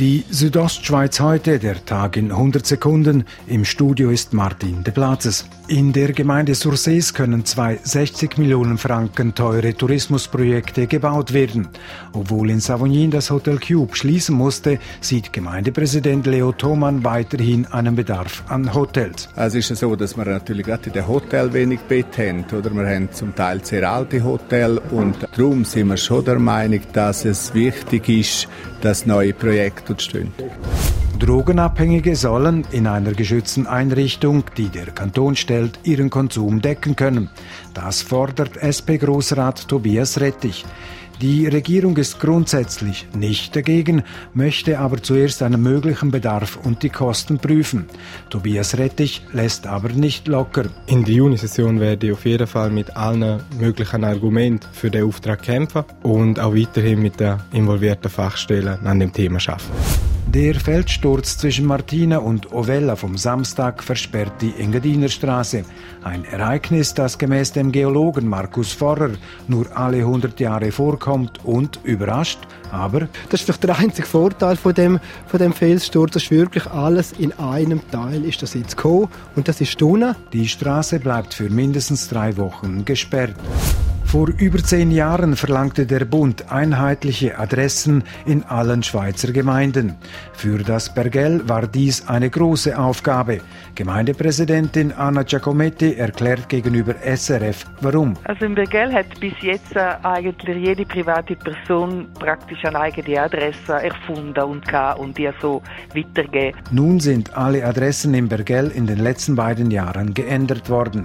Die Südostschweiz heute, der Tag in 100 Sekunden. Im Studio ist Martin de Platzes. In der Gemeinde Sursees können zwei 60 Millionen Franken teure Tourismusprojekte gebaut werden. Obwohl in Savognin das Hotel Cube schließen musste, sieht Gemeindepräsident Leo Thoman weiterhin einen Bedarf an Hotels. Es ist so, dass wir natürlich gerade in den Hotel wenig Bett haben. Oder? Wir haben zum Teil sehr alte Hotels und darum sind wir schon der Meinung, dass es wichtig ist, dass neue Projekte entstehen. Drogenabhängige sollen in einer geschützten Einrichtung, die der Kanton stellt, ihren Konsum decken können. Das fordert SP-Großrat Tobias Rettich. Die Regierung ist grundsätzlich nicht dagegen, möchte aber zuerst einen möglichen Bedarf und die Kosten prüfen. Tobias Rettich lässt aber nicht locker. In der Junisession werde ich auf jeden Fall mit allen möglichen Argumenten für den Auftrag kämpfen und auch weiterhin mit den involvierten Fachstellen an dem Thema arbeiten. Der Feldsturz zwischen Martina und Ovella vom Samstag versperrt die Engadiner Straße. Ein Ereignis, das gemäß dem Geologen Markus Forrer nur alle 100 Jahre vorkommt und überrascht, aber... Das ist doch der einzige Vorteil von dem, von dem Felssturz. Das ist wirklich alles in einem Teil ist das jetzt gekommen und das ist Duna. Die Straße bleibt für mindestens drei Wochen gesperrt. Vor über zehn Jahren verlangte der Bund einheitliche Adressen in allen Schweizer Gemeinden. Für das Bergell war dies eine große Aufgabe. Gemeindepräsidentin Anna Giacometti erklärt gegenüber SRF, warum. Also im Bergell hat bis jetzt äh, eigentlich jede private Person praktisch eine eigene Adresse erfunden und kann und die so weitergeben. Nun sind alle Adressen im Bergell in den letzten beiden Jahren geändert worden.